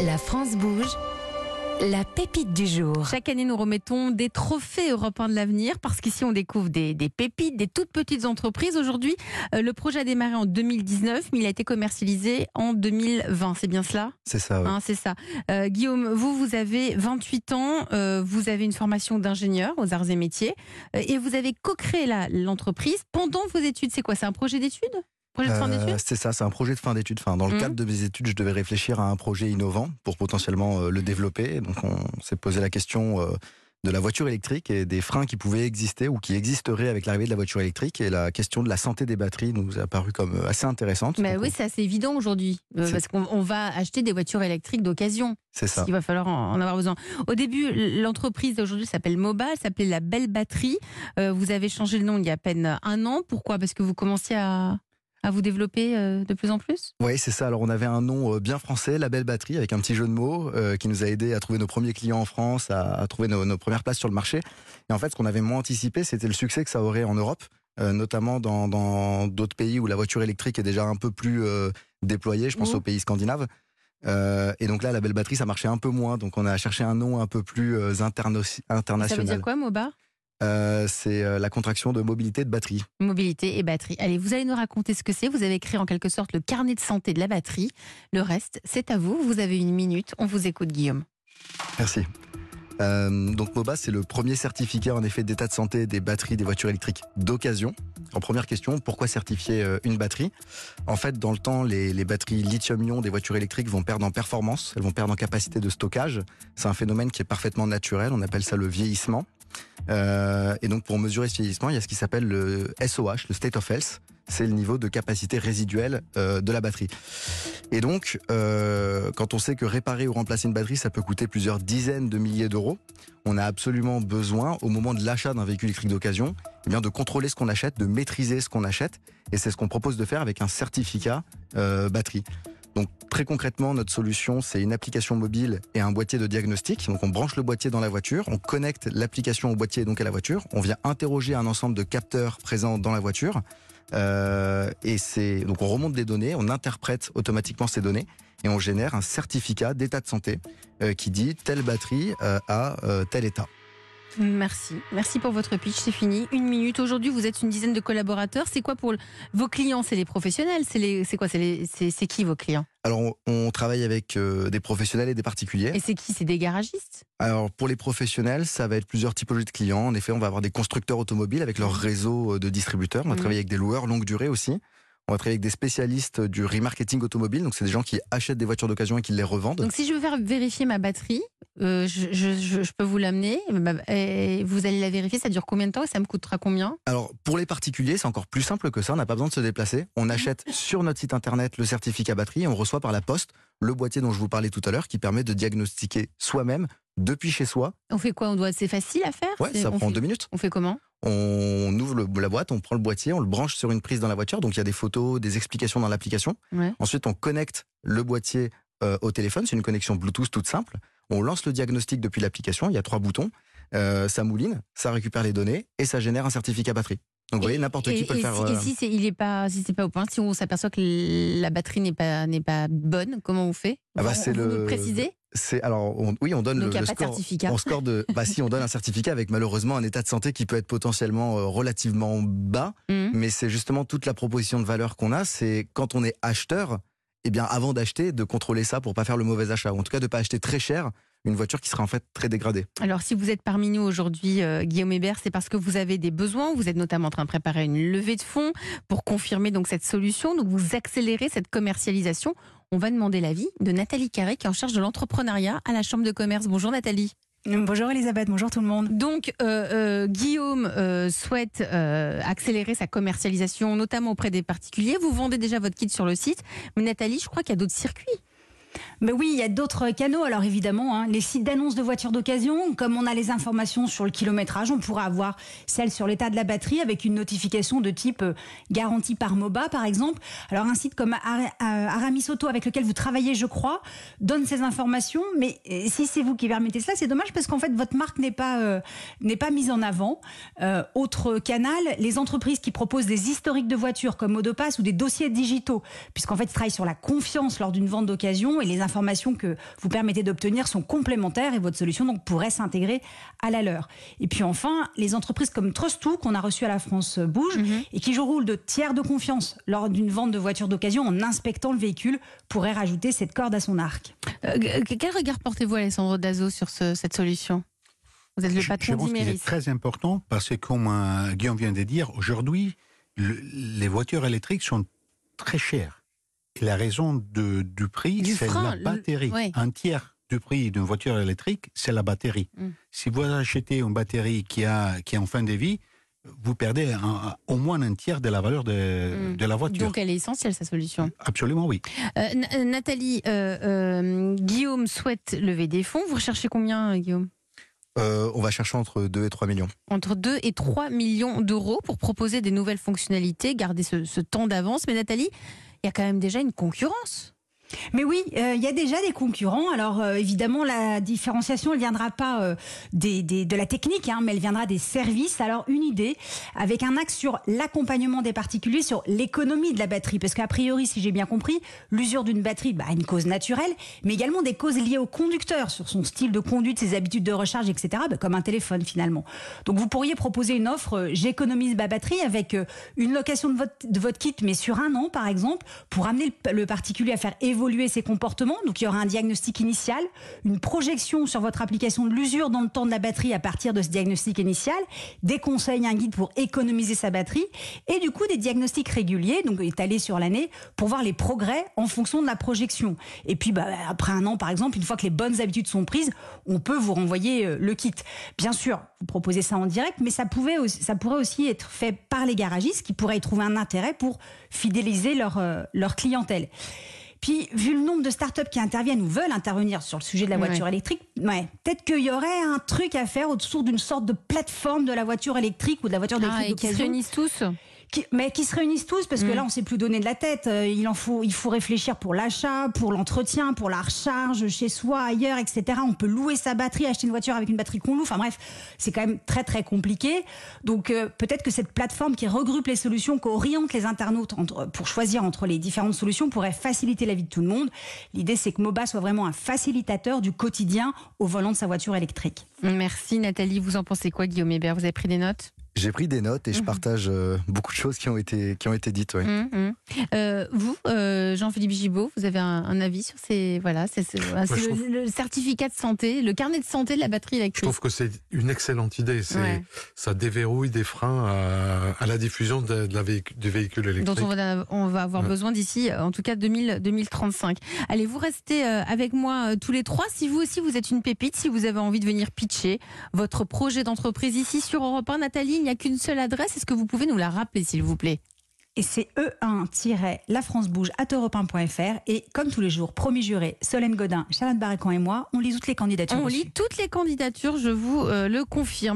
La France bouge. La pépite du jour. Chaque année, nous remettons des trophées européens de l'avenir parce qu'ici, on découvre des, des pépites, des toutes petites entreprises. Aujourd'hui, euh, le projet a démarré en 2019, mais il a été commercialisé en 2020. C'est bien cela? C'est ça, ouais. Hein, C'est ça. Euh, Guillaume, vous, vous avez 28 ans, euh, vous avez une formation d'ingénieur aux arts et métiers euh, et vous avez co-créé l'entreprise pendant vos études. C'est quoi? C'est un projet d'études? Projet de fin Euh, d'études c'est ça, c'est un projet de fin d'études. Enfin, dans le Mhm. cadre de mes études, je devais réfléchir à un projet innovant pour potentiellement euh, le développer. Donc, on s'est posé la question euh, de la voiture électrique et des freins qui pouvaient exister ou qui existeraient avec l'arrivée de la voiture électrique. Et la question de la santé des batteries nous a paru comme assez intéressante. Mais Donc, oui, c'est assez évident aujourd'hui parce qu'on on va acheter des voitures électriques d'occasion. c'est ça. Il va falloir en avoir besoin. Au début, l'entreprise d'aujourd'hui s'appelle Moba, elle s'appelait La Belle Batterie. Vous avez changé le nom il y a à peine un an. Pourquoi? Parce que vous commenciez à, à vous développer euh, de plus en plus? Oui, c'est ça. Alors, on avait un nom euh, bien français, La Belle Batterie, avec un petit jeu de mots euh, qui nous a aidé à trouver nos premiers clients en France, à, à trouver nos, nos premières places sur le marché. Et en fait, ce qu'on avait moins anticipé, c'était le succès que ça aurait en Europe, euh, notamment dans dans d'autres pays où la voiture électrique est déjà un peu plus euh, déployée. Je pense Mmh. aux pays scandinaves. Euh, et donc là, La Belle Batterie, ça marchait un peu moins. Donc, on a cherché un nom un peu plus euh, interno- Ça international. veut dire quoi, Moba? Euh, c'est euh, la contraction de mobilité de batterie. Mobilité et batterie. Allez, vous allez nous raconter ce que c'est. Vous avez créé en quelque sorte le carnet de santé de la batterie. Le reste, c'est à vous. Vous avez une minute. On vous écoute, Guillaume. Merci. Euh, donc MOBA, c'est le premier certificat en effet d'état de santé des batteries des voitures électriques d'occasion. En première question, pourquoi certifier euh, une batterie? En fait, dans le temps, les, les batteries lithium-ion des voitures électriques vont perdre en performance, elles vont perdre en capacité de stockage. C'est un phénomène qui est parfaitement naturel, on appelle ça le vieillissement. Euh, et donc pour mesurer ce vieillissement, il y a ce qui s'appelle le SOH, le State of Health. C'est le niveau de capacité résiduelle euh, de la batterie. Et donc, euh, quand on sait que réparer ou remplacer une batterie, ça peut coûter plusieurs dizaines de milliers d'euros, on a absolument besoin, au moment de l'achat d'un véhicule électrique d'occasion, eh de contrôler ce qu'on achète, de maîtriser ce qu'on achète. Et c'est ce qu'on propose de faire avec un certificat batterie. Donc très concrètement, notre solution, c'est une application mobile et un boîtier de diagnostic. Donc on branche le boîtier dans la voiture, on connecte l'application au boîtier et donc à la voiture. On vient interroger un ensemble de capteurs présents dans la voiture. Euh, et c'est donc on remonte des données, on interprète automatiquement ces données et on génère un certificat d'état de santé euh, qui dit telle batterie euh, a tel état. Merci. Merci pour votre pitch. C'est fini. Une minute. Aujourd'hui, vous êtes une dizaine de collaborateurs. C'est quoi pour vos clients? C'est les professionnels? C'est les... c'est quoi? C'est qui vos clients? Alors on, on travaille avec euh, des professionnels et des particuliers. Et c'est qui? C'est des garagistes? Alors pour les professionnels, ça va être plusieurs typologies de clients. En effet, on va avoir des constructeurs automobiles avec leur réseau euh, de distributeurs. On va Mhm. travailler avec des loueurs longue durée aussi. On va travailler avec des spécialistes du remarketing automobile. Donc c'est des gens qui achètent des voitures d'occasion et qui les revendent. Donc, si je veux faire vérifier ma batterie, euh, je, je- je- je peux vous l'amener. Et Vous allez la vérifier. Ça dure combien de temps et ça me coûtera combien? Alors pour les particuliers, c'est encore plus simple que ça. On n'a pas besoin de se déplacer. On achète sur notre site internet le certificat batterie et on reçoit par la poste le boîtier dont je vous parlais tout à l'heure qui permet de diagnostiquer soi-même depuis chez soi. On fait quoi? On doit. C'est facile à faire? Ouais, ça on prend fait- deux minutes. On fait comment? On ouvre le- la boîte, on prend le boîtier, on le branche sur une prise dans la voiture. Donc il y a des photos, des explications dans l'application. Ouais. Ensuite, on connecte le boîtier euh, au téléphone. C'est une connexion Bluetooth toute simple. On lance le diagnostic depuis l'application. Il y a trois boutons. Euh, ça mouline, ça récupère les données et ça génère un certificat batterie. Donc vous voyez, n'importe Et- qui peut le faire. si- euh, Et si c'est il est pas si c'est pas au point, si on s'aperçoit que la batterie n'est pas n'est pas bonne, comment on fait? Ah bah, Vous- c'est vous le- précisez? C'est alors on- oui, on donne Donc, le, score. certificat. On score de. Bah si, on donne un certificat avec malheureusement un état de santé qui peut être potentiellement euh, relativement bas. Mhm. Mais c'est justement toute la proposition de valeur qu'on a, c'est quand on est acheteur, eh bien avant d'acheter, de contrôler ça pour pas faire le mauvais achat, ou en tout cas de pas acheter très cher une voiture qui sera en fait très dégradée. Alors, si vous êtes parmi nous aujourd'hui, euh, Guillaume Hébert, c'est parce que vous avez des besoins. Vous êtes notamment en train de préparer une levée de fonds pour confirmer donc cette solution. Donc, vous accélérez cette commercialisation. On va demander l'avis de Nathalie Carré, qui est en charge de l'entrepreneuriat à la Chambre de commerce. Bonjour Nathalie. Bonjour Elisabeth, bonjour tout le monde. Donc, euh, euh, Guillaume euh, souhaite accélérer sa commercialisation, notamment auprès des particuliers. Vous vendez déjà votre kit sur le site. Mais Nathalie, je crois qu'il y a d'autres circuits. Ben oui, il y a d'autres canaux. Alors évidemment, hein, les sites d'annonces de voitures d'occasion, comme on a les informations sur le kilométrage, on pourra avoir celles sur l'état de la batterie avec une notification de type euh, garantie par MOBA, par exemple. Alors un site comme euh, Aramis Auto, avec lequel vous travaillez, je crois, donne ces informations. Mais euh, si c'est vous qui permettez cela, c'est dommage parce qu'en fait, votre marque n'est pas, pas mise en avant. Autre canal, les entreprises qui proposent des historiques de voitures comme Modopass ou des dossiers digitaux, puisqu'en fait, ils travaillent sur la confiance lors d'une vente d'occasion et les informations informations que vous permettez d'obtenir sont complémentaires et votre solution donc pourrait s'intégrer à la leur. Et puis enfin, les entreprises comme Trust2 qu'on a reçues à la France Bouge Mhm. et qui jouent le rôle de tiers de confiance lors d'une vente de voiture d'occasion en inspectant le véhicule pourraient rajouter cette corde à son arc. Euh, quel regard portez-vous, Alessandro Dazo, sur ce- cette solution? Vous êtes le Je- patron je pense qu'il est très important parce que, comme euh, Guillaume vient de dire, aujourd'hui, le- les voitures électriques sont très chères. Et la raison de- du prix, Du c'est frein, la le- batterie. ouais. Un tiers du prix d'une voiture électrique, c'est la batterie. Mm. Si vous achetez une batterie qui, a, qui est en fin de vie, vous perdez un- au moins un tiers de la valeur de, Mm. de la voiture. Donc elle est essentielle, sa solution. Absolument, oui. Euh, N- euh, Nathalie, euh, euh, Guillaume souhaite lever des fonds. Vous recherchez combien, Guillaume? Euh, on va chercher entre 2 et 3 millions. Entre 2 et 3 millions d'euros pour proposer des nouvelles fonctionnalités, garder ce, ce temps d'avance. Mais Nathalie, il y a quand même déjà une concurrence. Mais oui, euh, il y a déjà des concurrents. Alors euh, évidemment, la différenciation, elle viendra pas euh, de la technique, hein, mais elle viendra des services. Alors une idée, avec un axe sur l'accompagnement des particuliers, sur l'économie de la batterie, parce qu'a priori, si j'ai bien compris, l'usure d'une batterie bah, a une cause naturelle, mais également des causes liées au conducteur, sur son style de conduite, ses habitudes de recharge, etc., bah, comme un téléphone finalement. Donc vous pourriez proposer une offre, j'économise ma batterie, avec une location de votre, kit, mais sur un an par exemple, pour amener le particulier à faire évoluer ses comportements. Donc il y aura un diagnostic initial, une projection sur votre application de l'usure dans le temps de la batterie à partir de ce diagnostic initial, des conseils, un guide pour économiser sa batterie, et du coup des diagnostics réguliers, donc étalés sur l'année, pour voir les progrès en fonction de la projection. Et puis bah, après un an par exemple, une fois que les bonnes habitudes sont prises, on peut vous renvoyer euh, le kit. Bien sûr, vous proposez ça en direct, mais ça, pouvait ça pourrait aussi être fait par les garagistes qui pourraient y trouver un intérêt pour fidéliser leur, euh, leur clientèle. Puis, vu le nombre de startups qui interviennent ou veulent intervenir sur le sujet de la voiture électrique, ouais, peut-être qu'il y aurait un truc à faire autour d'une sorte de plateforme de la voiture électrique ou de la voiture Ah, électrique et qui se réunissent tous qui- mais qui se réunissent tous parce que Mm. là on sait plus donner de la tête. Euh, il en faut, il faut réfléchir pour l'achat, pour l'entretien, pour la recharge chez soi, ailleurs, etc. On peut louer sa batterie, acheter une voiture avec une batterie qu'on loue. Enfin bref, c'est quand même très très compliqué. Donc euh, peut-être que cette plateforme qui regroupe les solutions, qui oriente les internautes entre- pour choisir entre les différentes solutions, pourrait faciliter la vie de tout le monde. L'idée c'est que Moba soit vraiment un facilitateur du quotidien au volant de sa voiture électrique. Merci Nathalie. Vous en pensez quoi, Guillaume Hébert? Vous avez pris des notes? J'ai pris des notes et je Mhm. partage euh, beaucoup de choses qui ont été, qui ont été dites. ouais. Hum, hum. Euh, Vous, euh, Jean-Philippe Gibault, vous avez un, un avis sur ces. Voilà, c'est je le, trouve- le certificat de santé, le carnet de santé de la batterie Je électrique. trouve que c'est une excellente idée. Ouais. Ça déverrouille des freins à, à la diffusion de, de la du véhicule électrique. dont on va, on va avoir Ouais. besoin d'ici, en tout cas 2000, 2035. Allez, vous restez avec moi tous les trois. Si vous aussi vous êtes une pépite, si vous avez envie de venir pitcher votre projet d'entreprise ici sur Europe 1, Nathalie, il n'y a qu'une seule adresse. Est-ce que vous pouvez nous la rappeler, s'il vous plaît? Et c'est E1-lafrancebouge.europe1.fr. Et comme tous les jours, promis juré, Solène Godin, Charlotte Barracan et moi, on lit toutes les candidatures. On reçues. lit toutes les candidatures, je vous euh, le confirme.